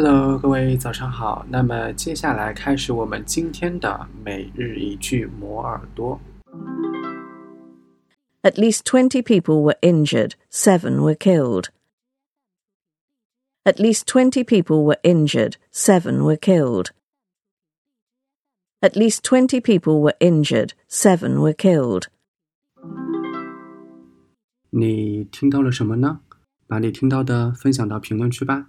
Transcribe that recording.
Hello, 各位早上好。那么接下来开始我们今天的每日一句磨耳朵。At least 20 people were injured, seven were killed. At least 20 people were injured, seven were killed. At least 20 people were injured, seven were killed. 你听到了什么呢？把你听到的分享到评论区吧。